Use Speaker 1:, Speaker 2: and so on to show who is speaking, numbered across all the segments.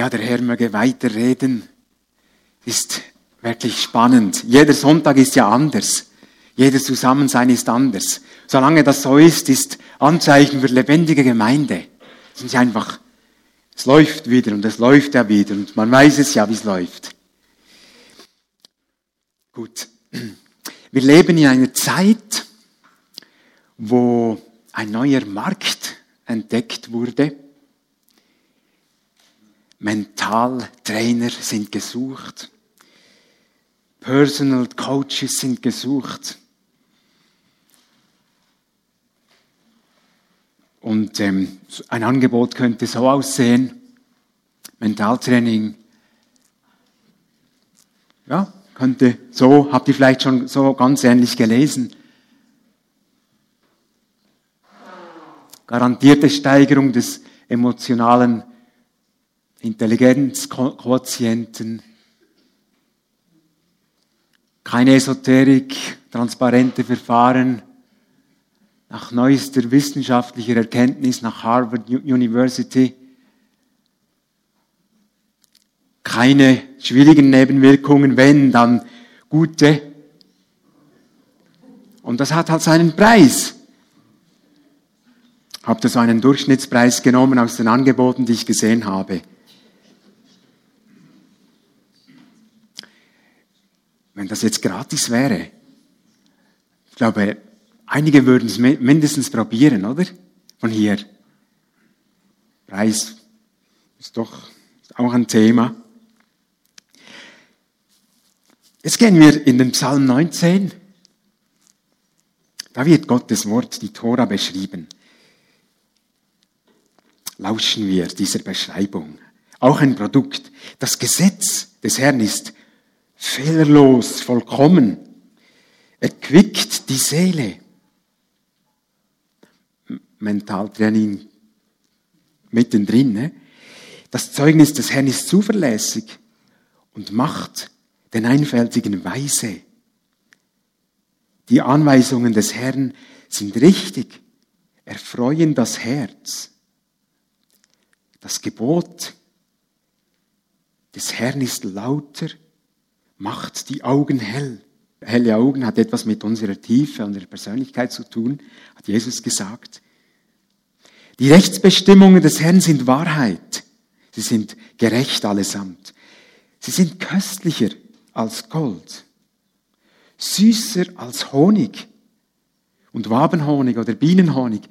Speaker 1: Ja, der Herr möge weiterreden. Ist wirklich spannend. Jeder Sonntag ist ja anders. Jedes Zusammensein ist anders. Solange das so ist, ist Anzeichen für lebendige Gemeinde. Es ist einfach, es läuft wieder und es läuft ja wieder und man weiß es ja, wie es läuft. Gut. Wir leben in einer Zeit, wo ein neuer Markt entdeckt wurde. Mentaltrainer sind gesucht. Personal Coaches sind gesucht. Und ähm, ein Angebot könnte so aussehen. Mentaltraining. Ja, könnte so, habt ihr vielleicht schon so ganz ähnlich gelesen. Garantierte Steigerung des emotionalen Intelligenzquotienten. Keine Esoterik, transparente Verfahren, nach neuester wissenschaftlicher Erkenntnis nach Harvard University keine schwierigen Nebenwirkungen, wenn, dann gute. Und das hat halt seinen Preis. Habe so einen Durchschnittspreis genommen aus den Angeboten, die ich gesehen habe. Wenn das jetzt gratis wäre, ich glaube, Einige würden es mindestens probieren, oder? Von hier. Preis ist doch auch ein Thema. Jetzt gehen wir in den Psalm 19. Da wird Gottes Wort, die Tora, beschrieben. Lauschen wir dieser Beschreibung. Auch ein Produkt. Das Gesetz des Herrn ist fehlerlos, vollkommen. Er quickt die Seele. Mentaltraining mittendrin. Ne? Das Zeugnis des Herrn ist zuverlässig und macht den Einfältigen weise. Die Anweisungen des Herrn sind richtig, erfreuen das Herz. Das Gebot des Herrn ist lauter, macht die Augen hell. Helle Augen hat etwas mit unserer Tiefe, unserer Persönlichkeit zu tun, hat Jesus gesagt. Die Rechtsbestimmungen des Herrn sind Wahrheit. Sie sind gerecht allesamt. Sie sind köstlicher als Gold, süßer als Honig und Wabenhonig oder Bienenhonig.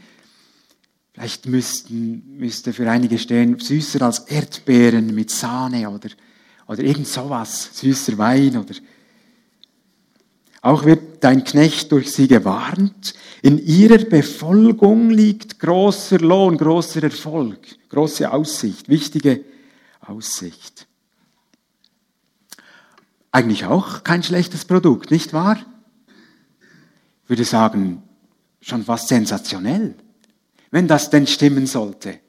Speaker 1: Vielleicht müssten, müsste für einige stehen, süßer als Erdbeeren mit Sahne oder, oder irgend sowas, süßer Wein oder auch wird dein Knecht durch sie gewarnt. In ihrer Befolgung liegt großer Lohn, großer Erfolg, große Aussicht, wichtige Aussicht. Eigentlich auch kein schlechtes Produkt, nicht wahr? Ich würde sagen, schon fast sensationell, wenn das denn stimmen sollte.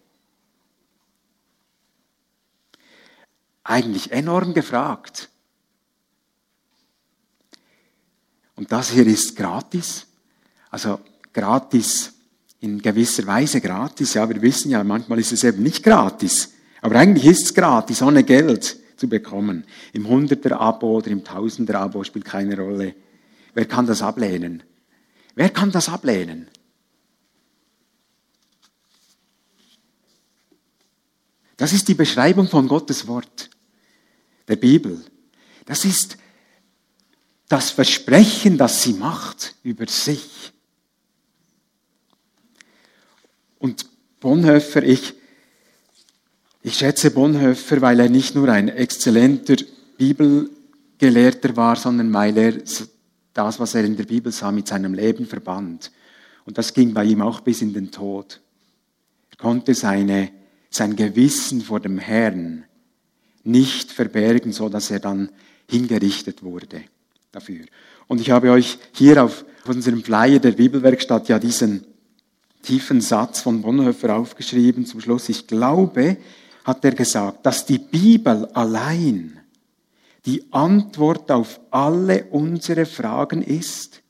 Speaker 1: Eigentlich enorm gefragt. Und das hier ist gratis. Also gratis in gewisser Weise gratis. Ja, wir wissen ja, manchmal ist es eben nicht gratis. Aber eigentlich ist es gratis, ohne Geld zu bekommen. Im Hunderter-Abo oder im Tausender-Abo spielt keine Rolle. Wer kann das ablehnen? Wer kann das ablehnen? Das ist die Beschreibung von Gottes Wort, der Bibel. Das ist das Versprechen, das sie macht über sich. Und Bonhoeffer, ich, ich schätze Bonhoeffer, weil er nicht nur ein exzellenter Bibelgelehrter war, sondern weil er das, was er in der Bibel sah, mit seinem Leben verband. Und das ging bei ihm auch bis in den Tod. Er konnte seine, sein Gewissen vor dem Herrn nicht verbergen, so dass er dann hingerichtet wurde dafür. Und ich habe euch hier auf unserem Flyer der Bibelwerkstatt ja diesen tiefen Satz von Bonhoeffer aufgeschrieben zum Schluss. Ich glaube, hat er gesagt, dass die Bibel allein die Antwort auf alle unsere Fragen ist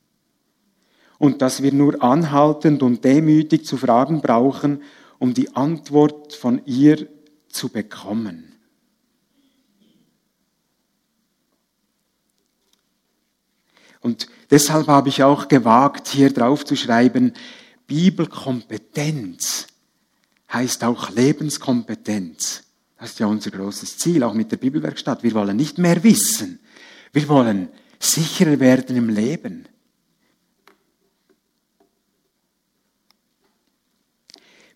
Speaker 1: und dass wir nur anhaltend und demütig zu fragen brauchen, um die Antwort von ihr zu bekommen. Und deshalb habe ich auch gewagt, hier drauf zu schreiben, Bibelkompetenz heißt auch Lebenskompetenz. Das ist ja unser großes Ziel, auch mit der Bibelwerkstatt. Wir wollen nicht mehr wissen. Wir wollen sicherer werden im Leben.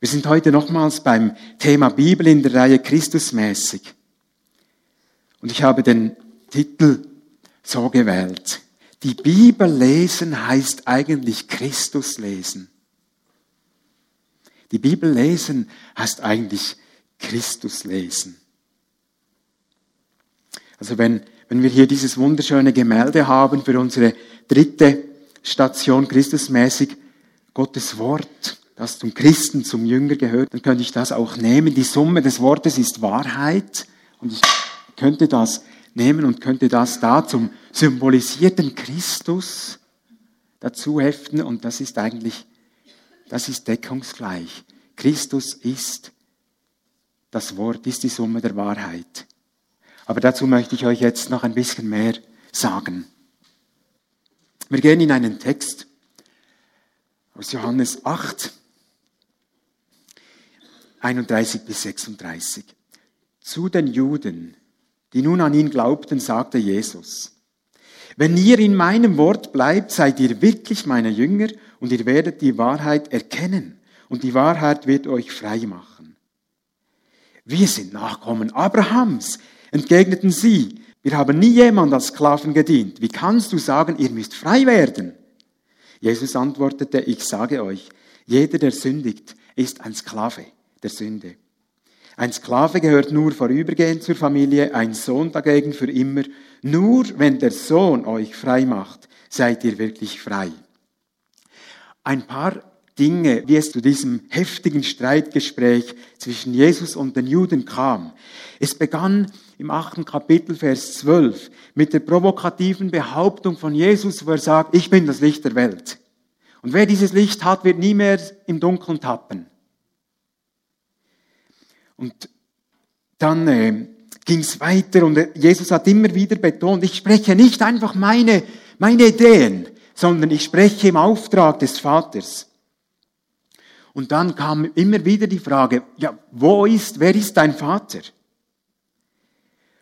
Speaker 1: Wir sind heute nochmals beim Thema Bibel in der Reihe Christusmäßig. Und ich habe den Titel so gewählt. Die Bibel lesen heißt eigentlich Christus lesen. Die Bibel lesen heißt eigentlich Christus lesen. Also wenn, wenn wir hier dieses wunderschöne Gemälde haben für unsere dritte Station Christusmäßig, Gottes Wort, das zum Christen, zum Jünger gehört, dann könnte ich das auch nehmen. Die Summe des Wortes ist Wahrheit. Und ich könnte das nehmen und könnte das da zum symbolisierten Christus dazu heften. Und das ist eigentlich, das ist deckungsgleich. Christus ist das Wort, ist die Summe der Wahrheit. Aber dazu möchte ich euch jetzt noch ein bisschen mehr sagen. Wir gehen in einen Text aus Johannes 8, 31 bis 36. Zu den Juden, die nun an ihn glaubten, sagte Jesus, wenn ihr in meinem Wort bleibt, seid ihr wirklich meine Jünger und ihr werdet die Wahrheit erkennen und die Wahrheit wird euch frei machen. Wir sind Nachkommen Abrahams, entgegneten sie. Wir haben nie jemand als Sklaven gedient. Wie kannst du sagen, ihr müsst frei werden? Jesus antwortete, ich sage euch, jeder, der sündigt, ist ein Sklave der Sünde. Ein Sklave gehört nur vorübergehend zur Familie, ein Sohn dagegen für immer. Nur wenn der Sohn euch frei macht, seid ihr wirklich frei. Ein paar Dinge, wie es zu diesem heftigen Streitgespräch zwischen Jesus und den Juden kam. Es begann im achten Kapitel, Vers 12, mit der provokativen Behauptung von Jesus, wo er sagt, ich bin das Licht der Welt. Und wer dieses Licht hat, wird nie mehr im Dunkeln tappen. Und dann äh, ging es weiter und Jesus hat immer wieder betont, ich spreche nicht einfach meine, meine Ideen, sondern ich spreche im Auftrag des Vaters. Und dann kam immer wieder die Frage, ja, wo ist, wer ist dein Vater?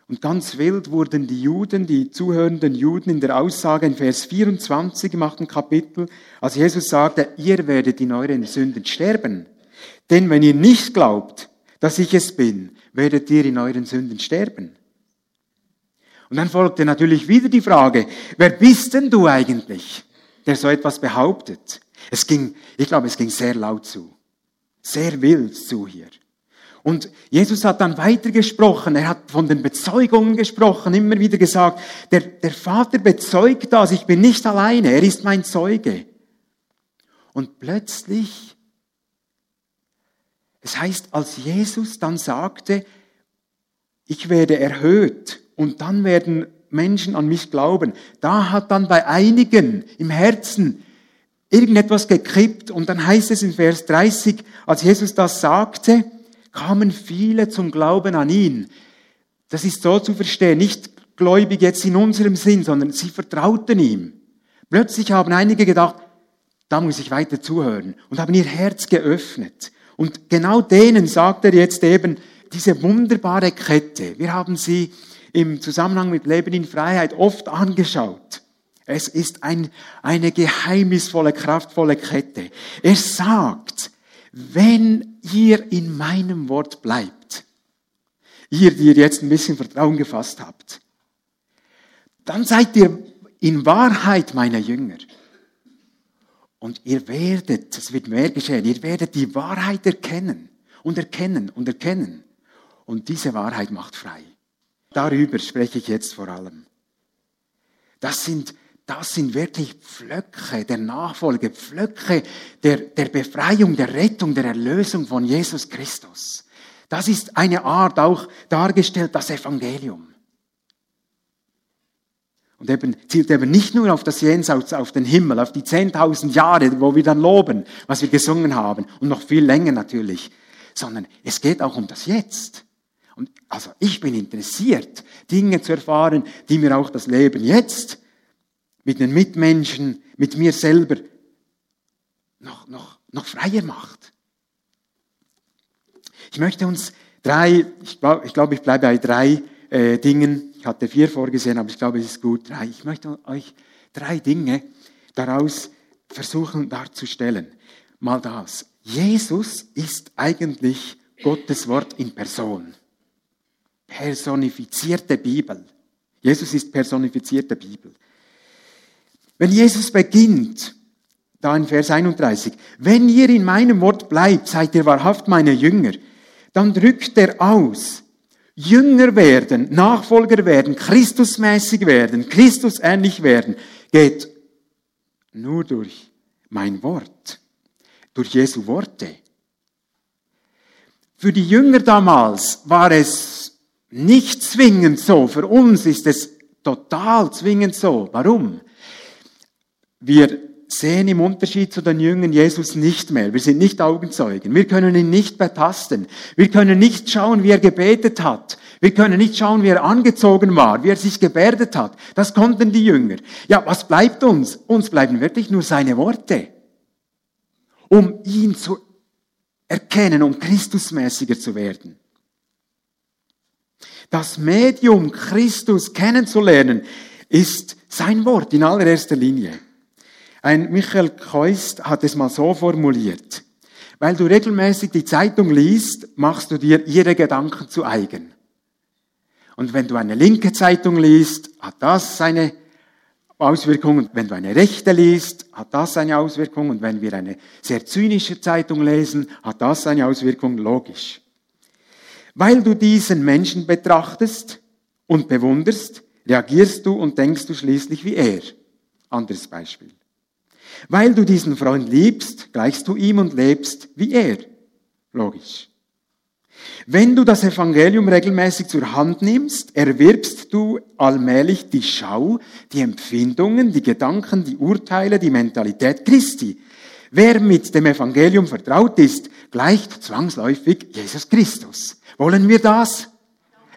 Speaker 1: Und ganz wild wurden die Juden, die zuhörenden Juden in der Aussage in Vers 24 im achten Kapitel, als Jesus sagte, ihr werdet in euren Sünden sterben. Denn wenn ihr nicht glaubt, dass ich es bin, werdet ihr in euren Sünden sterben. Und dann folgte natürlich wieder die Frage, wer bist denn du eigentlich, der so etwas behauptet? Es ging, ich glaube, es ging sehr laut zu. Sehr wild zu hier. Und Jesus hat dann weitergesprochen. Er hat von den Bezeugungen gesprochen, immer wieder gesagt, der, der Vater bezeugt das, ich bin nicht alleine, er ist mein Zeuge. Und plötzlich es heißt, als Jesus dann sagte, ich werde erhöht und dann werden Menschen an mich glauben, da hat dann bei einigen im Herzen irgendetwas gekippt und dann heißt es in Vers 30, als Jesus das sagte, kamen viele zum Glauben an ihn. Das ist so zu verstehen, nicht gläubig jetzt in unserem Sinn, sondern sie vertrauten ihm. Plötzlich haben einige gedacht, da muss ich weiter zuhören und haben ihr Herz geöffnet. Und genau denen sagt er jetzt eben diese wunderbare Kette. Wir haben sie im Zusammenhang mit Leben in Freiheit oft angeschaut. Es ist ein, eine geheimnisvolle, kraftvolle Kette. Er sagt, wenn ihr in meinem Wort bleibt, ihr, die ihr jetzt ein bisschen Vertrauen gefasst habt, dann seid ihr in Wahrheit meine Jünger. Und ihr werdet, es wird mehr geschehen, ihr werdet die Wahrheit erkennen und erkennen und erkennen. Und diese Wahrheit macht frei. Darüber spreche ich jetzt vor allem. Das sind, das sind wirklich Pflöcke der Nachfolge, Pflöcke der, der Befreiung, der Rettung, der Erlösung von Jesus Christus. Das ist eine Art auch dargestellt, das Evangelium. Und eben, zielt eben nicht nur auf das Jenseits, auf den Himmel, auf die 10.000 Jahre, wo wir dann loben, was wir gesungen haben, und noch viel länger natürlich, sondern es geht auch um das Jetzt. Und also ich bin interessiert, Dinge zu erfahren, die mir auch das Leben jetzt mit den Mitmenschen, mit mir selber noch, noch, noch freier macht. Ich möchte uns drei, ich glaube, ich, glaub, ich bleibe bei drei äh, Dingen. Ich hatte vier vorgesehen, aber ich glaube, es ist gut, drei. Ich möchte euch drei Dinge daraus versuchen darzustellen. Mal das. Jesus ist eigentlich Gottes Wort in Person. Personifizierte Bibel. Jesus ist personifizierte Bibel. Wenn Jesus beginnt, da in Vers 31, wenn ihr in meinem Wort bleibt, seid ihr wahrhaft meine Jünger, dann drückt er aus, Jünger werden, Nachfolger werden, Christusmäßig werden, Christusähnlich werden, geht nur durch mein Wort, durch Jesu Worte. Für die Jünger damals war es nicht zwingend so, für uns ist es total zwingend so. Warum? Wir sehen im Unterschied zu den Jüngern Jesus nicht mehr. Wir sind nicht Augenzeugen. Wir können ihn nicht betasten. Wir können nicht schauen, wie er gebetet hat. Wir können nicht schauen, wie er angezogen war, wie er sich gebärdet hat. Das konnten die Jünger. Ja, was bleibt uns? Uns bleiben wirklich nur seine Worte. Um ihn zu erkennen, um Christusmäßiger zu werden. Das Medium Christus kennenzulernen ist sein Wort in allererster Linie. Ein Michael Keust hat es mal so formuliert. Weil du regelmäßig die Zeitung liest, machst du dir ihre Gedanken zu eigen. Und wenn du eine linke Zeitung liest, hat das seine Auswirkungen. Wenn du eine rechte liest, hat das eine Auswirkung. Und wenn wir eine sehr zynische Zeitung lesen, hat das eine Auswirkung, logisch. Weil du diesen Menschen betrachtest und bewunderst, reagierst du und denkst du schließlich wie er. Anderes Beispiel. Weil du diesen Freund liebst, gleichst du ihm und lebst wie er. Logisch. Wenn du das Evangelium regelmäßig zur Hand nimmst, erwirbst du allmählich die Schau, die Empfindungen, die Gedanken, die Urteile, die Mentalität Christi. Wer mit dem Evangelium vertraut ist, gleicht zwangsläufig Jesus Christus. Wollen wir das?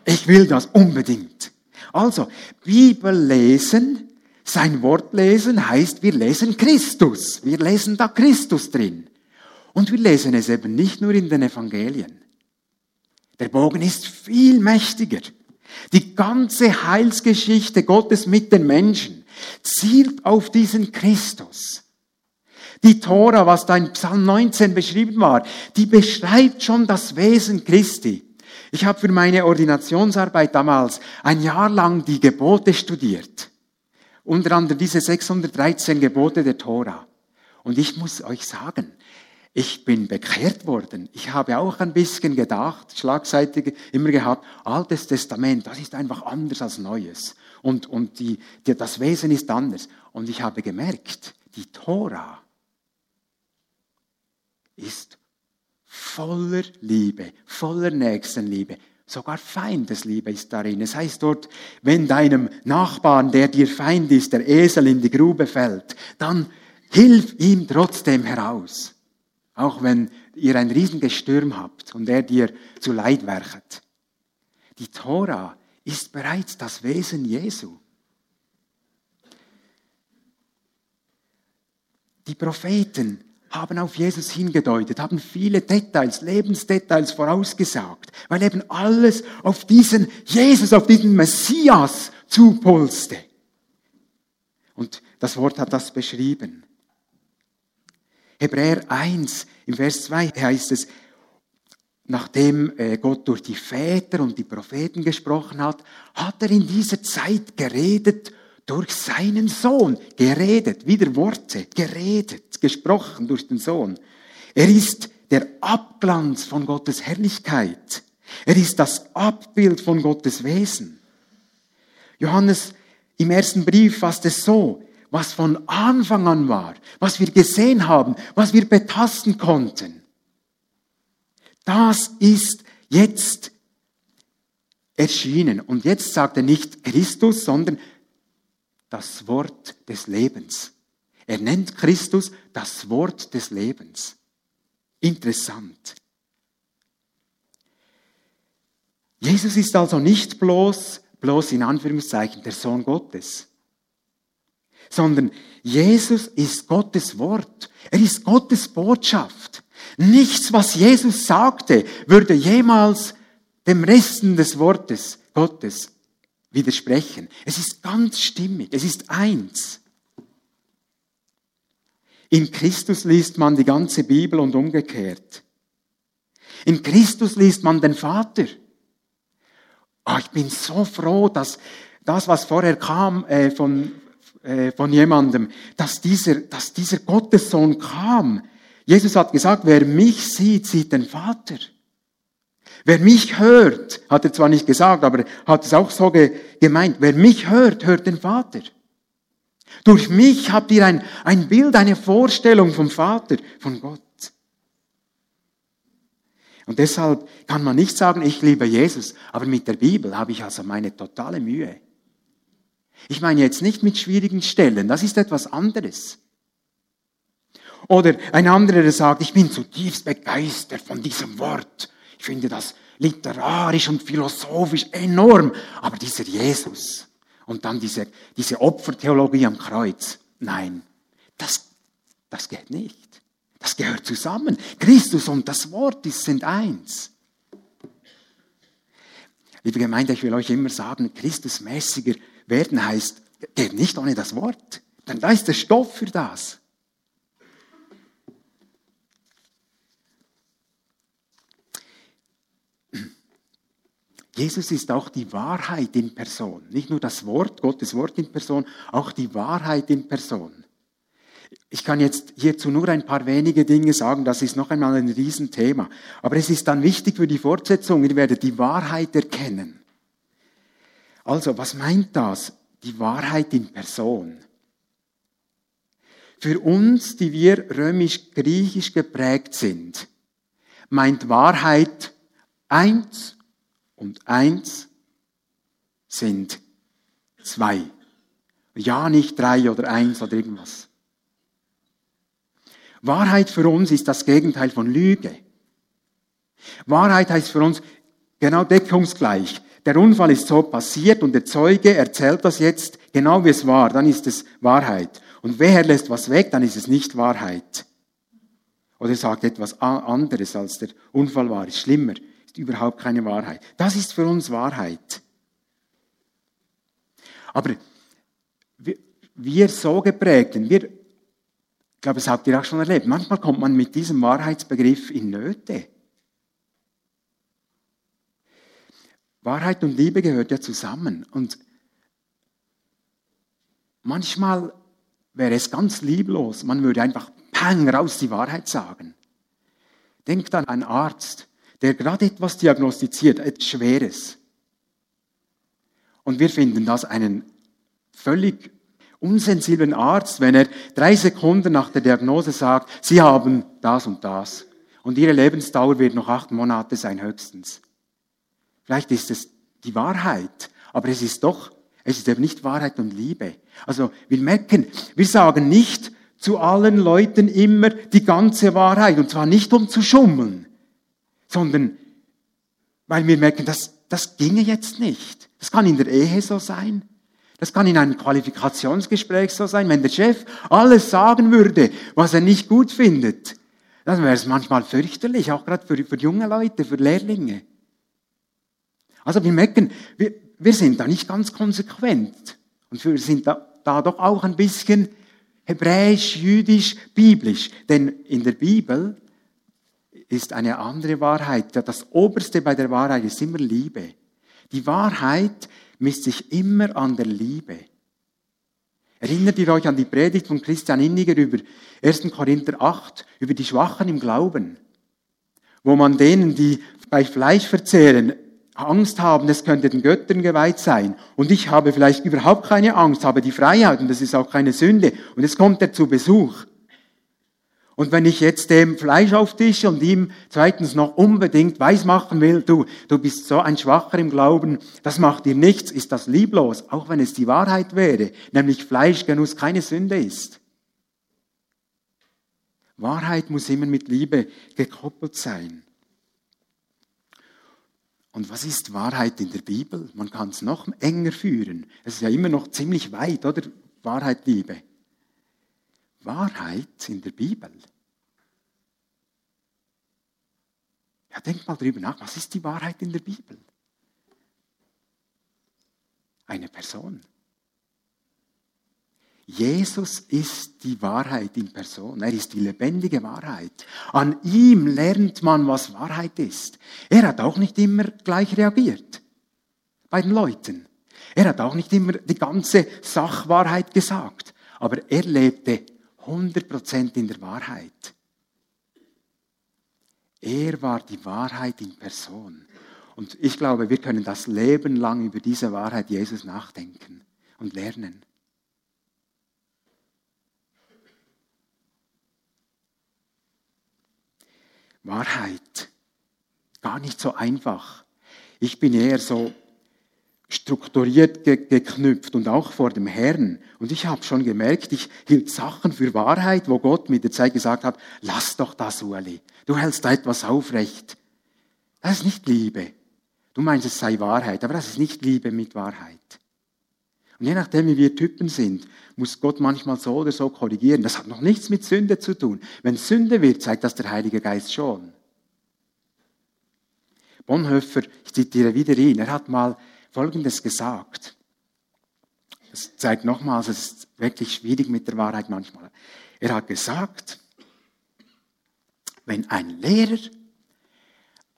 Speaker 1: Ich will das unbedingt. Also, Bibel lesen sein Wort lesen heißt, wir lesen Christus. Wir lesen da Christus drin. Und wir lesen es eben nicht nur in den Evangelien. Der Bogen ist viel mächtiger. Die ganze Heilsgeschichte Gottes mit den Menschen zielt auf diesen Christus. Die Tora, was da in Psalm 19 beschrieben war, die beschreibt schon das Wesen Christi. Ich habe für meine Ordinationsarbeit damals ein Jahr lang die Gebote studiert. Unter anderem diese 613 Gebote der Tora. Und ich muss euch sagen, ich bin bekehrt worden. Ich habe auch ein bisschen gedacht, schlagseitig immer gehabt, Altes Testament, das ist einfach anders als Neues. Und, und die, die, das Wesen ist anders. Und ich habe gemerkt, die Tora ist voller Liebe, voller Nächstenliebe, Sogar Feindesliebe ist darin. Es heißt dort, wenn deinem Nachbarn, der dir Feind ist, der Esel in die Grube fällt, dann hilf ihm trotzdem heraus. Auch wenn ihr ein Riesengestürm habt und er dir zu Leid werchet. Die Tora ist bereits das Wesen Jesu. Die Propheten haben auf Jesus hingedeutet, haben viele Details, Lebensdetails vorausgesagt, weil eben alles auf diesen Jesus, auf diesen Messias zupulste. Und das Wort hat das beschrieben. Hebräer 1 im Vers 2 heißt es, nachdem äh, Gott durch die Väter und die Propheten gesprochen hat, hat er in dieser Zeit geredet durch seinen Sohn geredet, wieder Worte, geredet, gesprochen durch den Sohn. Er ist der Abglanz von Gottes Herrlichkeit. Er ist das Abbild von Gottes Wesen. Johannes im ersten Brief fasst es so, was von Anfang an war, was wir gesehen haben, was wir betasten konnten. Das ist jetzt erschienen. Und jetzt sagt er nicht Christus, sondern das Wort des Lebens. Er nennt Christus das Wort des Lebens. Interessant. Jesus ist also nicht bloß, bloß in Anführungszeichen der Sohn Gottes. sondern Jesus ist Gottes Wort. Er ist Gottes Botschaft. Nichts, was Jesus sagte, würde jemals dem Resten des Wortes Gottes widersprechen. Es ist ganz stimmig. Es ist eins. In Christus liest man die ganze Bibel und umgekehrt. In Christus liest man den Vater. Oh, ich bin so froh, dass das, was vorher kam äh, von, äh, von jemandem, dass dieser, dass dieser Gottessohn kam. Jesus hat gesagt, wer mich sieht, sieht den Vater. Wer mich hört, hat er zwar nicht gesagt, aber hat es auch so ge gemeint, wer mich hört, hört den Vater. Durch mich habt ihr ein, ein Bild, eine Vorstellung vom Vater, von Gott. Und deshalb kann man nicht sagen, ich liebe Jesus, aber mit der Bibel habe ich also meine totale Mühe. Ich meine jetzt nicht mit schwierigen Stellen, das ist etwas anderes. Oder ein anderer, der sagt, ich bin zutiefst begeistert von diesem Wort. Ich finde das literarisch und philosophisch enorm. Aber dieser Jesus und dann diese, diese Opfertheologie am Kreuz, nein, das, das geht nicht. Das gehört zusammen. Christus und das Wort sind eins. Liebe Gemeinde, ich will euch immer sagen, Christusmäßiger werden heißt, geht nicht ohne das Wort. Denn da ist der Stoff für das. Jesus ist auch die Wahrheit in Person. Nicht nur das Wort, Gottes Wort in Person, auch die Wahrheit in Person. Ich kann jetzt hierzu nur ein paar wenige Dinge sagen, das ist noch einmal ein Riesenthema. Aber es ist dann wichtig für die Fortsetzung, ihr werdet die Wahrheit erkennen. Also, was meint das? Die Wahrheit in Person. Für uns, die wir römisch-griechisch geprägt sind, meint Wahrheit eins und eins sind zwei. Ja, nicht drei oder eins oder irgendwas. Wahrheit für uns ist das Gegenteil von Lüge. Wahrheit heißt für uns genau deckungsgleich. Der Unfall ist so passiert und der Zeuge erzählt das jetzt genau wie es war, dann ist es Wahrheit. Und wer lässt was weg, dann ist es nicht Wahrheit. Oder sagt etwas anderes, als der Unfall war, ist schlimmer, ist überhaupt keine Wahrheit. Das ist für uns Wahrheit. Aber wir so geprägten, wir ich glaube, das habt ihr auch schon erlebt. Manchmal kommt man mit diesem Wahrheitsbegriff in Nöte. Wahrheit und Liebe gehört ja zusammen. Und manchmal wäre es ganz lieblos, man würde einfach pang raus die Wahrheit sagen. Denkt an einen Arzt, der gerade etwas diagnostiziert, etwas Schweres. Und wir finden das einen völlig unsensiblen Arzt, wenn er drei Sekunden nach der Diagnose sagt, Sie haben das und das. Und Ihre Lebensdauer wird noch acht Monate sein höchstens. Vielleicht ist es die Wahrheit, aber es ist doch, es ist eben nicht Wahrheit und Liebe. Also wir merken, wir sagen nicht zu allen Leuten immer die ganze Wahrheit. Und zwar nicht um zu schummeln, sondern weil wir merken, das, das ginge jetzt nicht. Das kann in der Ehe so sein. Das kann in einem Qualifikationsgespräch so sein. Wenn der Chef alles sagen würde, was er nicht gut findet, dann wäre es manchmal fürchterlich, auch gerade für, für junge Leute, für Lehrlinge. Also wir merken, wir, wir sind da nicht ganz konsequent. Und wir sind da, da doch auch ein bisschen hebräisch, jüdisch, biblisch. Denn in der Bibel ist eine andere Wahrheit. Das Oberste bei der Wahrheit ist immer Liebe. Die Wahrheit misst sich immer an der Liebe. Erinnert ihr euch an die Predigt von Christian Inniger über 1. Korinther 8, über die Schwachen im Glauben, wo man denen, die bei Fleisch verzehren, Angst haben, es könnte den Göttern geweiht sein. Und ich habe vielleicht überhaupt keine Angst, habe die Freiheit und das ist auch keine Sünde. Und jetzt kommt er zu Besuch. Und wenn ich jetzt dem Fleisch auftische und ihm zweitens noch unbedingt weismachen will, du, du bist so ein Schwacher im Glauben, das macht dir nichts, ist das lieblos, auch wenn es die Wahrheit wäre, nämlich Fleischgenuss keine Sünde ist. Wahrheit muss immer mit Liebe gekoppelt sein. Und was ist Wahrheit in der Bibel? Man kann es noch enger führen. Es ist ja immer noch ziemlich weit, oder? Wahrheit liebe. Wahrheit in der Bibel. Ja, denk mal drüber nach, was ist die Wahrheit in der Bibel? Eine Person. Jesus ist die Wahrheit in Person. Er ist die lebendige Wahrheit. An ihm lernt man, was Wahrheit ist. Er hat auch nicht immer gleich reagiert bei den Leuten. Er hat auch nicht immer die ganze Sachwahrheit gesagt, aber er lebte 100% in der Wahrheit. Er war die Wahrheit in Person. Und ich glaube, wir können das Leben lang über diese Wahrheit Jesus nachdenken und lernen. Wahrheit. Gar nicht so einfach. Ich bin eher so strukturiert ge geknüpft und auch vor dem Herrn. Und ich habe schon gemerkt, ich hielt Sachen für Wahrheit, wo Gott mit der Zeit gesagt hat, lass doch das, Ueli. Du hältst da etwas aufrecht. Das ist nicht Liebe. Du meinst, es sei Wahrheit, aber das ist nicht Liebe mit Wahrheit. Und je nachdem, wie wir Typen sind, muss Gott manchmal so oder so korrigieren. Das hat noch nichts mit Sünde zu tun. Wenn Sünde wird, zeigt das der Heilige Geist schon. Bonhoeffer, ich zitiere wieder ihn, er hat mal Folgendes gesagt. Das zeigt nochmals, es ist wirklich schwierig mit der Wahrheit manchmal. Er hat gesagt, wenn ein Lehrer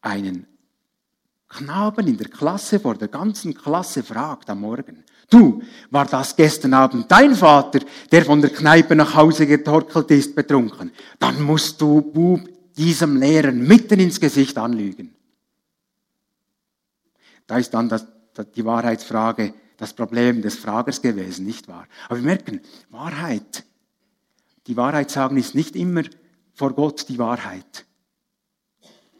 Speaker 1: einen Knaben in der Klasse vor der ganzen Klasse fragt am Morgen, du, war das gestern Abend dein Vater, der von der Kneipe nach Hause getorkelt ist, betrunken? Dann musst du, Bub, diesem Lehrer mitten ins Gesicht anlügen. Da ist dann das, die Wahrheitsfrage das Problem des Fragers gewesen, nicht wahr? Aber wir merken, Wahrheit, die Wahrheit sagen ist nicht immer vor Gott die Wahrheit.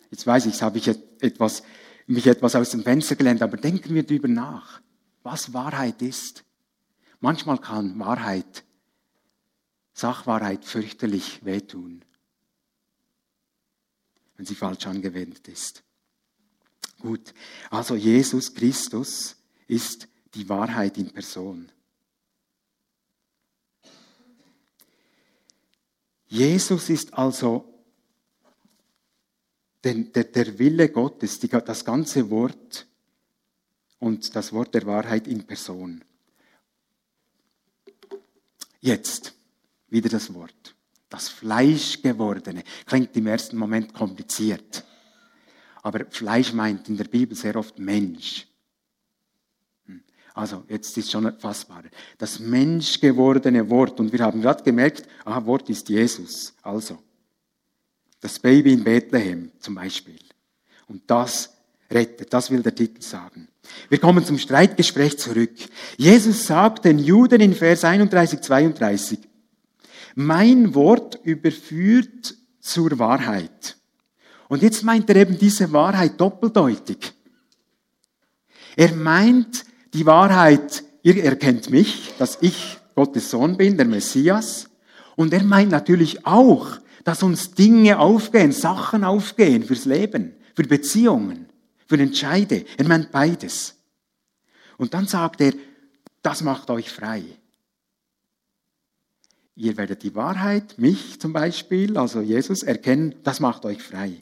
Speaker 1: Jetzt weiß ich, habe ich etwas, mich etwas aus dem Fenster gelernt, aber denken wir darüber nach, was Wahrheit ist. Manchmal kann Wahrheit, Sachwahrheit fürchterlich wehtun, wenn sie falsch angewendet ist. Gut, also Jesus Christus ist die Wahrheit in Person. Jesus ist also den, der, der Wille Gottes, die, das ganze Wort und das Wort der Wahrheit in Person. Jetzt wieder das Wort. Das Fleischgewordene. Klingt im ersten Moment kompliziert. Aber Fleisch meint in der Bibel sehr oft Mensch. Hm. Also, jetzt ist schon fassbar. Das menschgewordene Wort. Und wir haben gerade gemerkt, ah, Wort ist Jesus. Also, das Baby in Bethlehem zum Beispiel. Und das rettet, das will der Titel sagen. Wir kommen zum Streitgespräch zurück. Jesus sagt den Juden in Vers 31, 32, mein Wort überführt zur Wahrheit. Und jetzt meint er eben diese Wahrheit doppeldeutig. Er meint die Wahrheit, ihr erkennt mich, dass ich Gottes Sohn bin, der Messias. Und er meint natürlich auch, dass uns Dinge aufgehen, Sachen aufgehen fürs Leben, für Beziehungen, für Entscheide. Er meint beides. Und dann sagt er, das macht euch frei. Ihr werdet die Wahrheit, mich zum Beispiel, also Jesus, erkennen, das macht euch frei.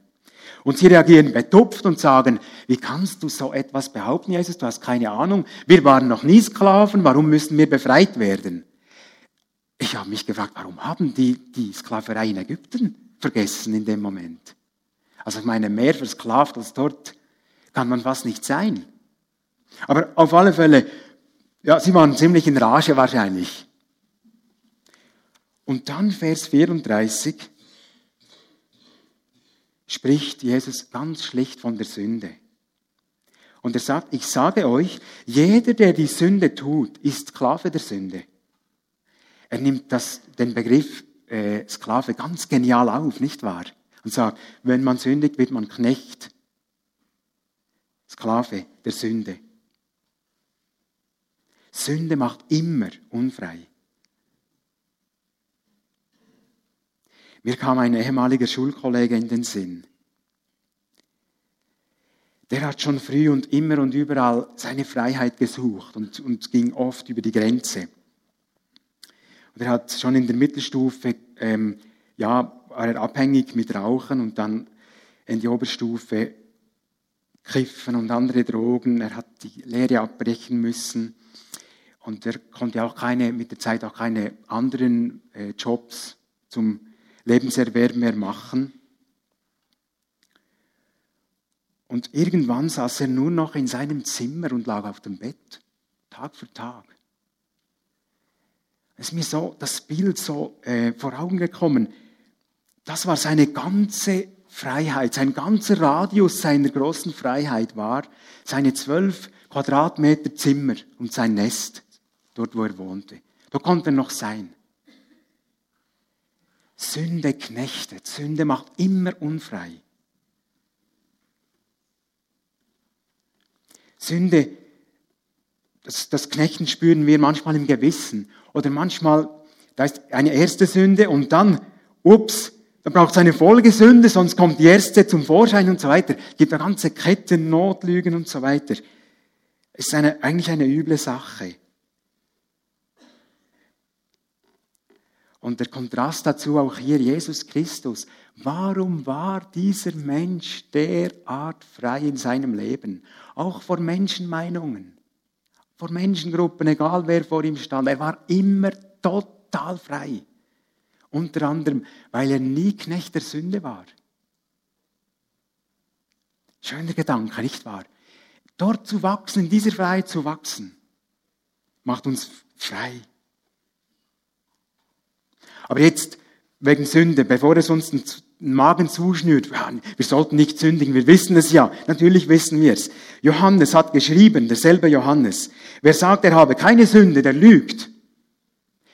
Speaker 1: Und sie reagieren betupft und sagen, wie kannst du so etwas behaupten, Jesus? Du hast keine Ahnung. Wir waren noch nie Sklaven. Warum müssen wir befreit werden? Ich habe mich gefragt, warum haben die die Sklaverei in Ägypten vergessen in dem Moment? Also ich meine, mehr versklavt als dort kann man fast nicht sein. Aber auf alle Fälle, ja, sie waren ziemlich in Rage wahrscheinlich. Und dann Vers 34 spricht Jesus ganz schlicht von der Sünde. Und er sagt, ich sage euch, jeder, der die Sünde tut, ist Sklave der Sünde. Er nimmt das, den Begriff äh, Sklave ganz genial auf, nicht wahr? Und sagt, wenn man sündigt, wird man Knecht. Sklave der Sünde. Sünde macht immer unfrei. Mir kam ein ehemaliger Schulkollege in den Sinn. Der hat schon früh und immer und überall seine Freiheit gesucht und, und ging oft über die Grenze. Und er hat schon in der Mittelstufe, ähm, ja, war er abhängig mit Rauchen und dann in die Oberstufe Kiffen und andere Drogen. Er hat die Lehre abbrechen müssen. Und er konnte auch keine, mit der Zeit auch keine anderen äh, Jobs zum Lebenserwerb mehr machen. Und irgendwann saß er nur noch in seinem Zimmer und lag auf dem Bett, Tag für Tag. Es ist mir so das Bild so äh, vor Augen gekommen. Das war seine ganze Freiheit, sein ganzer Radius seiner großen Freiheit war seine zwölf Quadratmeter Zimmer und sein Nest, dort wo er wohnte. Da konnte er noch sein. Sünde knechtet, Sünde macht immer unfrei. Sünde, das, das Knechten spüren wir manchmal im Gewissen oder manchmal, da ist eine erste Sünde und dann, ups, da braucht es eine Folgesünde, sonst kommt die erste zum Vorschein und so weiter. Es gibt eine ganze Kette Notlügen und so weiter. Es ist eine, eigentlich eine üble Sache. Und der Kontrast dazu auch hier Jesus Christus. Warum war dieser Mensch derart frei in seinem Leben? Auch vor Menschenmeinungen, vor Menschengruppen, egal wer vor ihm stand. Er war immer total frei. Unter anderem, weil er nie Knecht der Sünde war. Schöner Gedanke, nicht wahr? Dort zu wachsen, in dieser Freiheit zu wachsen, macht uns frei. Aber jetzt wegen Sünde, bevor es uns den Magen zuschnürt, wir sollten nicht sündigen, wir wissen es ja, natürlich wissen wir es. Johannes hat geschrieben, derselbe Johannes, wer sagt, er habe keine Sünde, der lügt.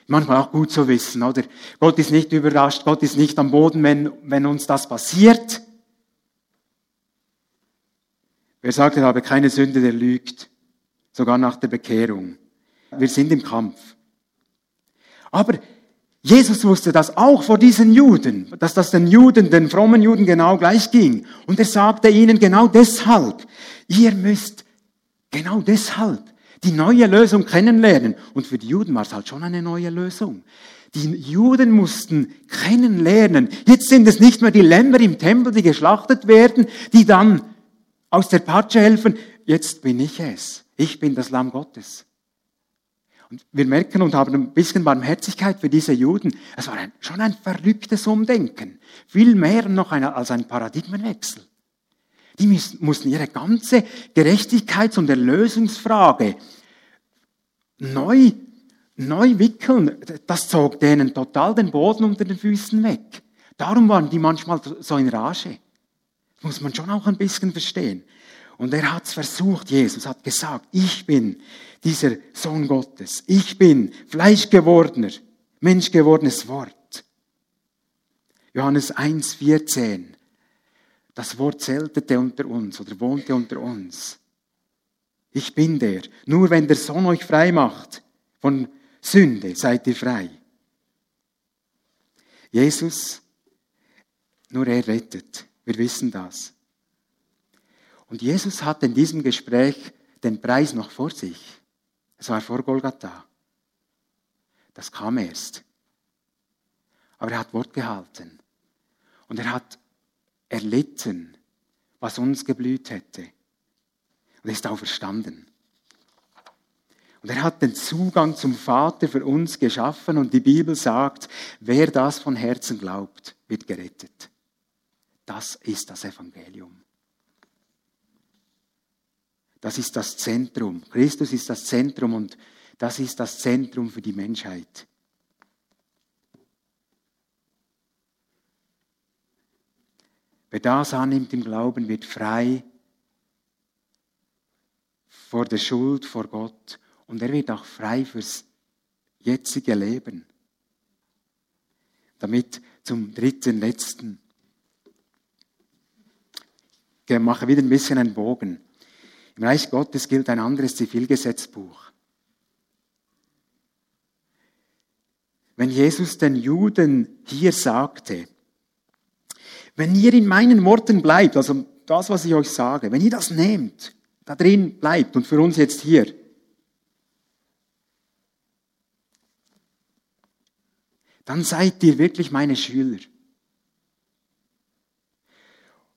Speaker 1: Manchmal auch gut zu wissen, oder? Gott ist nicht überrascht, Gott ist nicht am Boden, wenn, wenn uns das passiert. Wer sagt, er habe keine Sünde, der lügt. Sogar nach der Bekehrung. Wir sind im Kampf. Aber Jesus wusste das auch vor diesen Juden, dass das den Juden, den frommen Juden genau gleich ging. Und er sagte ihnen genau deshalb, ihr müsst genau deshalb die neue Lösung kennenlernen. Und für die Juden war es halt schon eine neue Lösung. Die Juden mussten kennenlernen. Jetzt sind es nicht mehr die Lämmer im Tempel, die geschlachtet werden, die dann aus der Patsche helfen. Jetzt bin ich es. Ich bin das Lamm Gottes. Und wir merken und haben ein bisschen Barmherzigkeit für diese Juden. Es war ein, schon ein verrücktes Umdenken. Viel mehr noch eine, als ein Paradigmenwechsel. Die mussten ihre ganze Gerechtigkeits- und Erlösungsfrage neu, neu wickeln. Das zog denen total den Boden unter den Füßen weg. Darum waren die manchmal so in Rage. Das muss man schon auch ein bisschen verstehen. Und er hat es versucht, Jesus hat gesagt, ich bin dieser Sohn Gottes. Ich bin fleischgewordener, menschgewordenes Wort. Johannes 1, 14. Das Wort zeltete unter uns oder wohnte unter uns. Ich bin der. Nur wenn der Sohn euch frei macht von Sünde, seid ihr frei. Jesus, nur er rettet. Wir wissen das. Und Jesus hat in diesem Gespräch den Preis noch vor sich. Es war vor Golgatha. Das kam erst. Aber er hat Wort gehalten. Und er hat erlitten, was uns geblüht hätte. Und er ist auferstanden. Und er hat den Zugang zum Vater für uns geschaffen und die Bibel sagt, wer das von Herzen glaubt, wird gerettet. Das ist das Evangelium. Das ist das Zentrum. Christus ist das Zentrum und das ist das Zentrum für die Menschheit. Wer das annimmt im Glauben, wird frei vor der Schuld, vor Gott. Und er wird auch frei fürs jetzige Leben. Damit zum dritten, letzten. Ich mache wieder ein bisschen einen Bogen. Im Reich Gottes gilt ein anderes Zivilgesetzbuch. Wenn Jesus den Juden hier sagte, wenn ihr in meinen Worten bleibt, also das, was ich euch sage, wenn ihr das nehmt, da drin bleibt und für uns jetzt hier, dann seid ihr wirklich meine Schüler.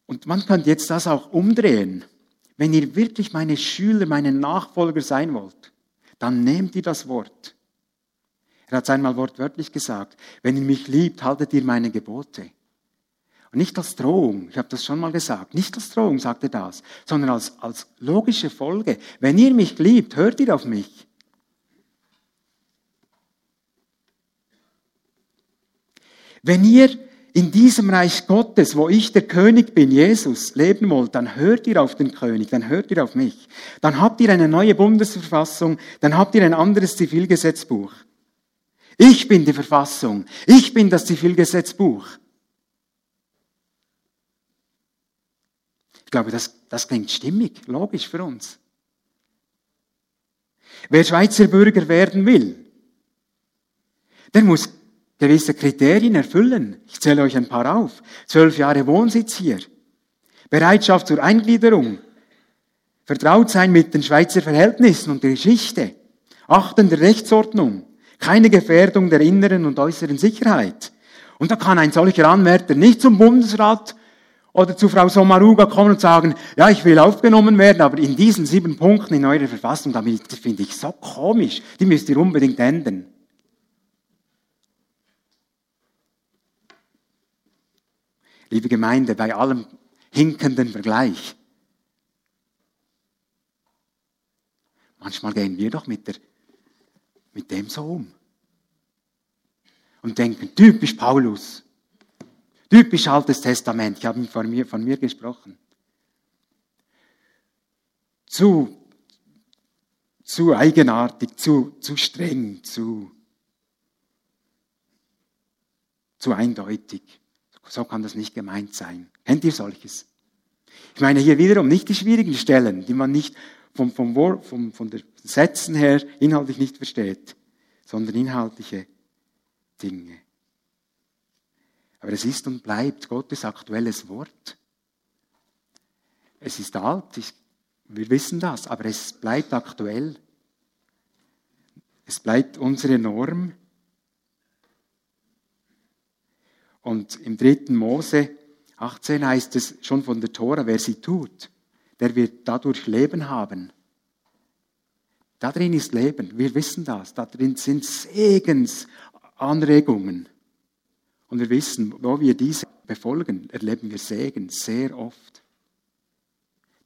Speaker 1: Und man könnte jetzt das auch umdrehen. Wenn ihr wirklich meine Schüler, meine Nachfolger sein wollt, dann nehmt ihr das Wort. Er hat es einmal wortwörtlich gesagt, wenn ihr mich liebt, haltet ihr meine Gebote. Und nicht als Drohung, ich habe das schon mal gesagt, nicht als Drohung sagt er das, sondern als, als logische Folge. Wenn ihr mich liebt, hört ihr auf mich. Wenn ihr in diesem Reich Gottes, wo ich der König bin, Jesus, leben wollt, dann hört ihr auf den König, dann hört ihr auf mich. Dann habt ihr eine neue Bundesverfassung, dann habt ihr ein anderes Zivilgesetzbuch. Ich bin die Verfassung, ich bin das Zivilgesetzbuch. Ich glaube, das, das klingt stimmig, logisch für uns. Wer Schweizer Bürger werden will, der muss gewisse Kriterien erfüllen. Ich zähle euch ein paar auf. Zwölf Jahre Wohnsitz hier. Bereitschaft zur Eingliederung. Vertraut sein mit den Schweizer Verhältnissen und der Geschichte. Achten der Rechtsordnung. Keine Gefährdung der inneren und äußeren Sicherheit. Und da kann ein solcher Anwärter nicht zum Bundesrat oder zu Frau Sommaruga kommen und sagen, ja, ich will aufgenommen werden, aber in diesen sieben Punkten in eurer Verfassung, das finde ich so komisch, die müsst ihr unbedingt ändern. Liebe Gemeinde, bei allem hinkenden Vergleich. Manchmal gehen wir doch mit, der, mit dem so um. Und denken, typisch Paulus, typisch Altes Testament, ich habe von mir, von mir gesprochen. Zu, zu eigenartig, zu, zu streng, zu, zu eindeutig. So kann das nicht gemeint sein. Kennt ihr solches? Ich meine hier wiederum nicht die schwierigen Stellen, die man nicht vom, vom, vom, von den Sätzen her inhaltlich nicht versteht, sondern inhaltliche Dinge. Aber es ist und bleibt Gottes aktuelles Wort. Es ist alt, ich, wir wissen das, aber es bleibt aktuell. Es bleibt unsere Norm. Und im dritten Mose 18 heißt es schon von der Tora, wer sie tut, der wird dadurch Leben haben. Da drin ist Leben, wir wissen das. Da drin sind Segensanregungen. Und wir wissen, wo wir diese befolgen, erleben wir Segen sehr oft.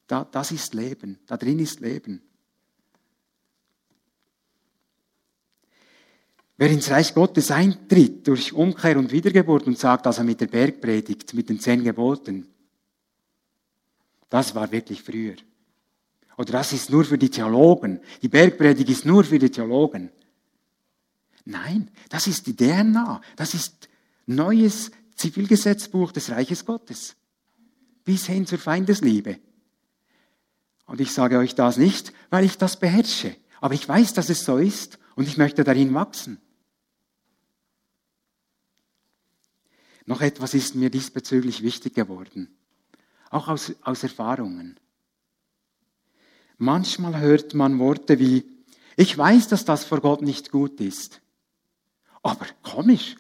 Speaker 1: Da, das ist Leben, da drin ist Leben. Wer ins Reich Gottes eintritt durch Umkehr und Wiedergeburt und sagt, also mit der Bergpredigt, mit den zehn Geboten, das war wirklich früher. Oder das ist nur für die Theologen. Die Bergpredigt ist nur für die Theologen. Nein, das ist die DNA. Das ist neues Zivilgesetzbuch des Reiches Gottes. Bis hin zur Feindesliebe. Und ich sage euch das nicht, weil ich das beherrsche. Aber ich weiß, dass es so ist und ich möchte darin wachsen. Noch etwas ist mir diesbezüglich wichtig geworden, auch aus, aus Erfahrungen. Manchmal hört man Worte wie, ich weiß, dass das vor Gott nicht gut ist, aber komisch,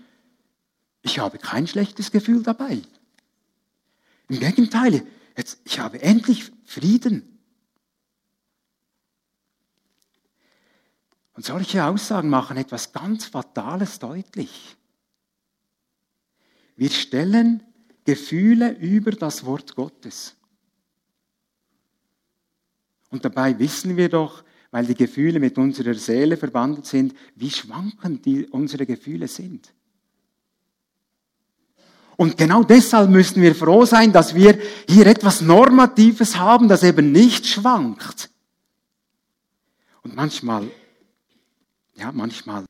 Speaker 1: ich habe kein schlechtes Gefühl dabei. Im Gegenteil, jetzt, ich habe endlich Frieden. Und solche Aussagen machen etwas ganz Fatales deutlich. Wir stellen Gefühle über das Wort Gottes. Und dabei wissen wir doch, weil die Gefühle mit unserer Seele verwandelt sind, wie schwankend die, unsere Gefühle sind. Und genau deshalb müssen wir froh sein, dass wir hier etwas Normatives haben, das eben nicht schwankt. Und manchmal, ja, manchmal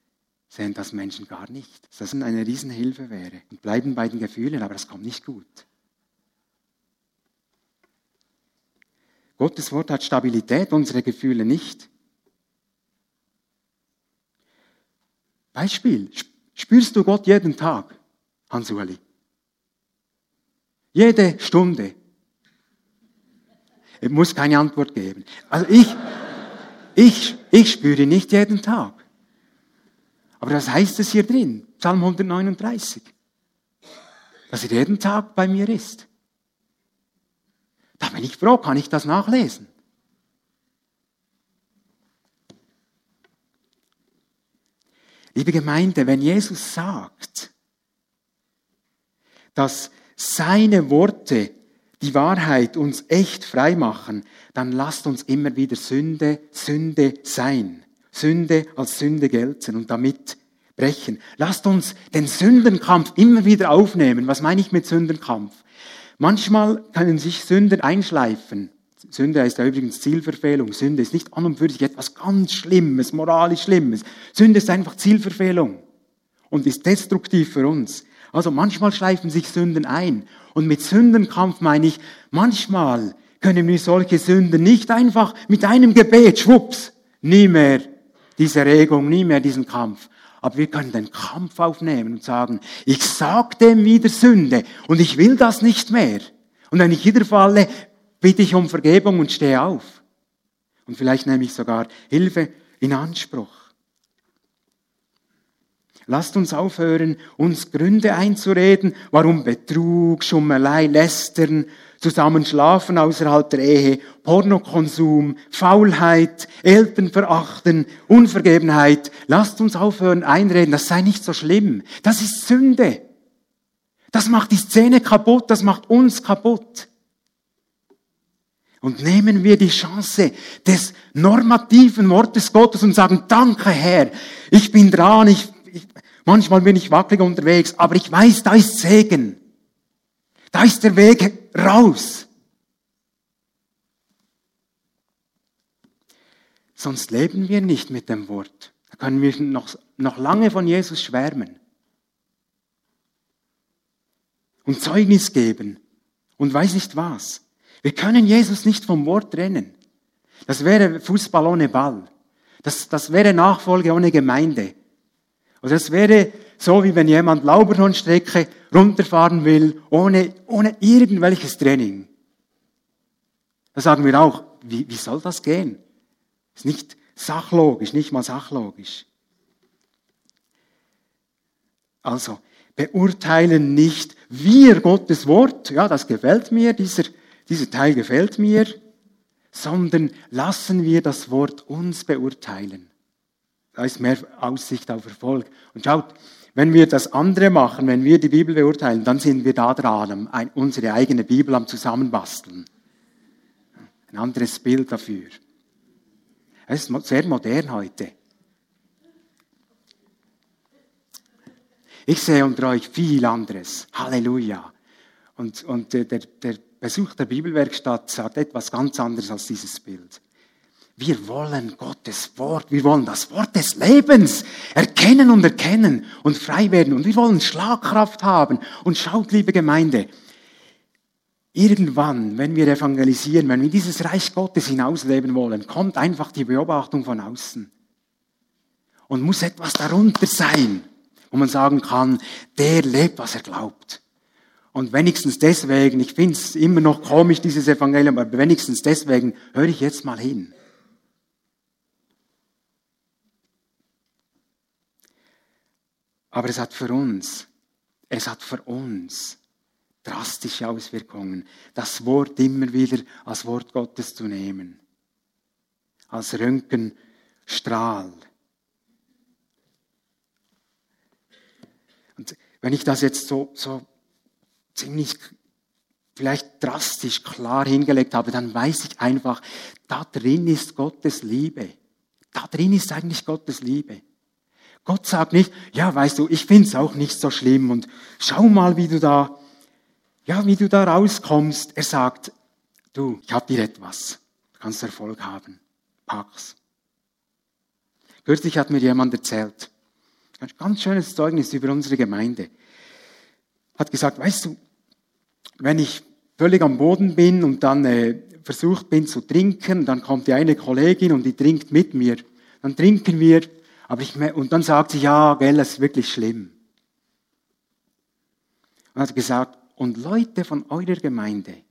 Speaker 1: sehen das Menschen gar nicht. Dass das eine Riesenhilfe wäre. Und bleiben bei den Gefühlen, aber das kommt nicht gut. Gottes Wort hat Stabilität, unsere Gefühle nicht. Beispiel, spürst du Gott jeden Tag, Hans-Uli? Jede Stunde. Ich muss keine Antwort geben. Also ich, ich, ich spüre nicht jeden Tag. Aber was heißt es hier drin? Psalm 139. Dass er jeden Tag bei mir ist. Da bin ich froh, kann ich das nachlesen. Liebe Gemeinde, wenn Jesus sagt, dass seine Worte die Wahrheit uns echt frei machen, dann lasst uns immer wieder Sünde, Sünde sein. Sünde als Sünde gelten und damit brechen. Lasst uns den Sündenkampf immer wieder aufnehmen. Was meine ich mit Sündenkampf? Manchmal können sich Sünden einschleifen. Sünde ist ja übrigens Zielverfehlung. Sünde ist nicht an und für sich etwas ganz Schlimmes, moralisch Schlimmes. Sünde ist einfach Zielverfehlung und ist destruktiv für uns. Also manchmal schleifen sich Sünden ein. Und mit Sündenkampf meine ich, manchmal können wir solche Sünden nicht einfach mit einem Gebet, schwupps, nie mehr diese Regung, nie mehr diesen Kampf. Aber wir können den Kampf aufnehmen und sagen, ich sag dem wieder Sünde und ich will das nicht mehr. Und wenn ich wieder falle, bitte ich um Vergebung und stehe auf. Und vielleicht nehme ich sogar Hilfe in Anspruch. Lasst uns aufhören, uns Gründe einzureden, warum Betrug, Schummelei, Lästern, Zusammenschlafen außerhalb der Ehe, Pornokonsum, Faulheit, Eltern verachten, Unvergebenheit. Lasst uns aufhören einreden, das sei nicht so schlimm. Das ist Sünde. Das macht die Szene kaputt, das macht uns kaputt. Und nehmen wir die Chance des normativen Wortes Gottes und sagen, danke Herr, ich bin dran, ich ich, manchmal bin ich wackelig unterwegs, aber ich weiß, da ist Segen. Da ist der Weg raus. Sonst leben wir nicht mit dem Wort. Da können wir noch, noch lange von Jesus schwärmen. Und Zeugnis geben. Und weiß nicht was. Wir können Jesus nicht vom Wort trennen. Das wäre Fußball ohne Ball. Das, das wäre Nachfolge ohne Gemeinde. Also es wäre so, wie wenn jemand Lauberhornstrecke runterfahren will, ohne, ohne irgendwelches Training. Da sagen wir auch, wie, wie soll das gehen? Ist nicht sachlogisch, nicht mal sachlogisch. Also, beurteilen nicht wir Gottes Wort, ja, das gefällt mir, dieser, dieser Teil gefällt mir, sondern lassen wir das Wort uns beurteilen. Da ist mehr Aussicht auf Erfolg. Und schaut, wenn wir das andere machen, wenn wir die Bibel beurteilen, dann sind wir da dran, unsere eigene Bibel am Zusammenbasteln. Ein anderes Bild dafür. Es ist sehr modern heute. Ich sehe unter euch viel anderes. Halleluja. Und, und der, der Besuch der Bibelwerkstatt sagt etwas ganz anderes als dieses Bild. Wir wollen Gottes Wort, wir wollen das Wort des Lebens erkennen und erkennen und frei werden und wir wollen Schlagkraft haben. Und schaut, liebe Gemeinde, irgendwann, wenn wir evangelisieren, wenn wir dieses Reich Gottes hinausleben wollen, kommt einfach die Beobachtung von außen. Und muss etwas darunter sein, wo man sagen kann, der lebt, was er glaubt. Und wenigstens deswegen, ich finde es immer noch komisch, dieses Evangelium, aber wenigstens deswegen höre ich jetzt mal hin. Aber es hat für uns, es hat für uns drastische Auswirkungen, das Wort immer wieder als Wort Gottes zu nehmen. Als Röntgenstrahl. Und wenn ich das jetzt so, so ziemlich vielleicht drastisch klar hingelegt habe, dann weiß ich einfach, da drin ist Gottes Liebe. Da drin ist eigentlich Gottes Liebe. Gott sagt nicht, ja, weißt du, ich find's auch nicht so schlimm und schau mal, wie du da, ja, wie du da rauskommst. Er sagt, du, ich hab dir etwas. Du kannst Erfolg haben. Pack's. Kürzlich hat mir jemand erzählt, ein ganz schönes Zeugnis über unsere Gemeinde. Hat gesagt, weißt du, wenn ich völlig am Boden bin und dann äh, versucht bin zu trinken, dann kommt die eine Kollegin und die trinkt mit mir. Dann trinken wir aber ich, und dann sagt sie, ja, gell, das ist wirklich schlimm. Und hat gesagt, und Leute von eurer Gemeinde,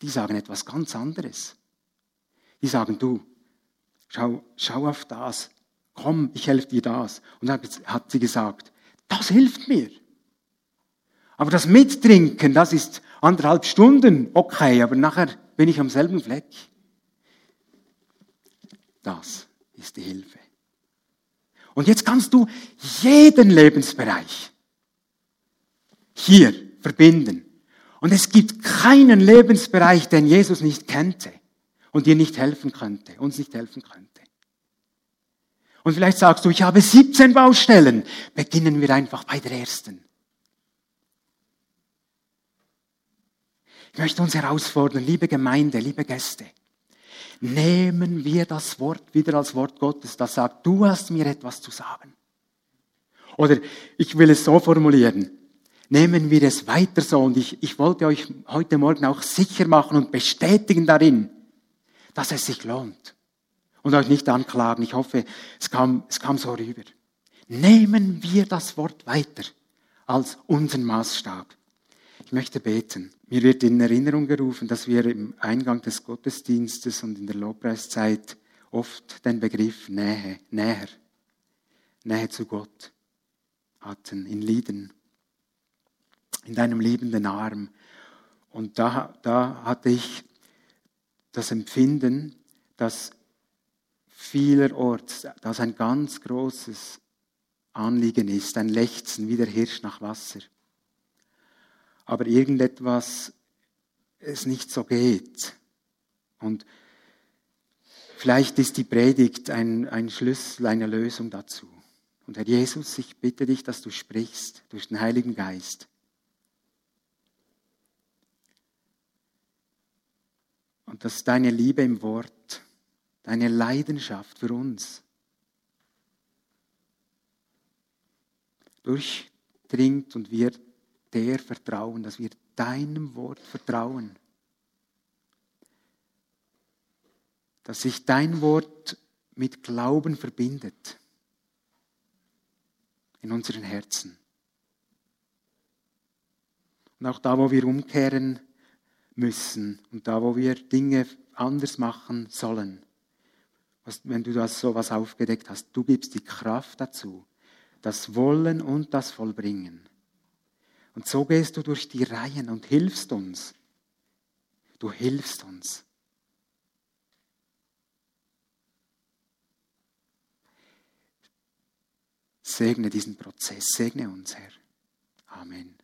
Speaker 1: die sagen etwas ganz anderes. Die sagen, du, schau, schau auf das, komm, ich helfe dir das. Und dann hat sie gesagt, Das hilft mir. Aber das Mittrinken, das ist anderthalb Stunden, okay, aber nachher bin ich am selben Fleck. Das ist die Hilfe. Und jetzt kannst du jeden Lebensbereich hier verbinden. Und es gibt keinen Lebensbereich, den Jesus nicht kannte und dir nicht helfen könnte, uns nicht helfen könnte. Und vielleicht sagst du, ich habe 17 Baustellen. Beginnen wir einfach bei der ersten. Ich möchte uns herausfordern, liebe Gemeinde, liebe Gäste, nehmen wir das Wort wieder als Wort Gottes, das sagt, du hast mir etwas zu sagen. Oder ich will es so formulieren, nehmen wir es weiter so und ich, ich wollte euch heute Morgen auch sicher machen und bestätigen darin, dass es sich lohnt. Und euch nicht anklagen, ich hoffe, es kam, es kam so rüber. Nehmen wir das Wort weiter als unseren Maßstab. Ich möchte beten. Mir wird in Erinnerung gerufen, dass wir im Eingang des Gottesdienstes und in der Lobpreiszeit oft den Begriff Nähe, näher, Nähe zu Gott hatten in Lieden, in deinem liebenden Arm. Und da, da hatte ich das Empfinden, dass vielerorts das ein ganz großes Anliegen ist, ein Lechzen wie der Hirsch nach Wasser aber irgendetwas es nicht so geht. Und vielleicht ist die Predigt ein, ein Schlüssel, eine Lösung dazu. Und Herr Jesus, ich bitte dich, dass du sprichst durch den Heiligen Geist. Und dass deine Liebe im Wort, deine Leidenschaft für uns durchdringt und wird der vertrauen, dass wir deinem Wort vertrauen. Dass sich dein Wort mit Glauben verbindet in unseren Herzen. Und auch da, wo wir umkehren müssen und da, wo wir Dinge anders machen sollen, wenn du das so was aufgedeckt hast, du gibst die Kraft dazu, das Wollen und das Vollbringen. Und so gehst du durch die Reihen und hilfst uns. Du hilfst uns. Segne diesen Prozess, segne uns, Herr. Amen.